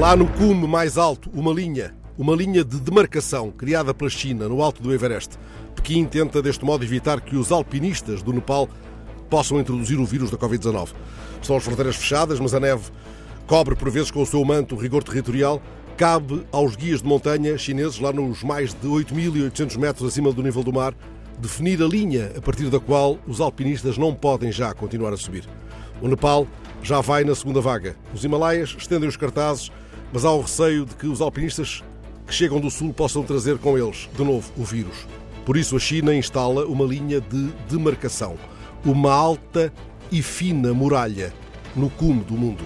Lá no cume mais alto, uma linha, uma linha de demarcação criada pela China no alto do Everest. Pequim tenta deste modo evitar que os alpinistas do Nepal possam introduzir o vírus da Covid-19. Estão as fronteiras fechadas, mas a neve cobre por vezes com o seu manto o rigor territorial. Cabe aos guias de montanha chineses, lá nos mais de 8.800 metros acima do nível do mar, definir a linha a partir da qual os alpinistas não podem já continuar a subir. O Nepal já vai na segunda vaga. Os Himalaias estendem os cartazes, mas há o receio de que os alpinistas que chegam do sul possam trazer com eles, de novo, o vírus. Por isso, a China instala uma linha de demarcação, uma alta e fina muralha no cume do mundo.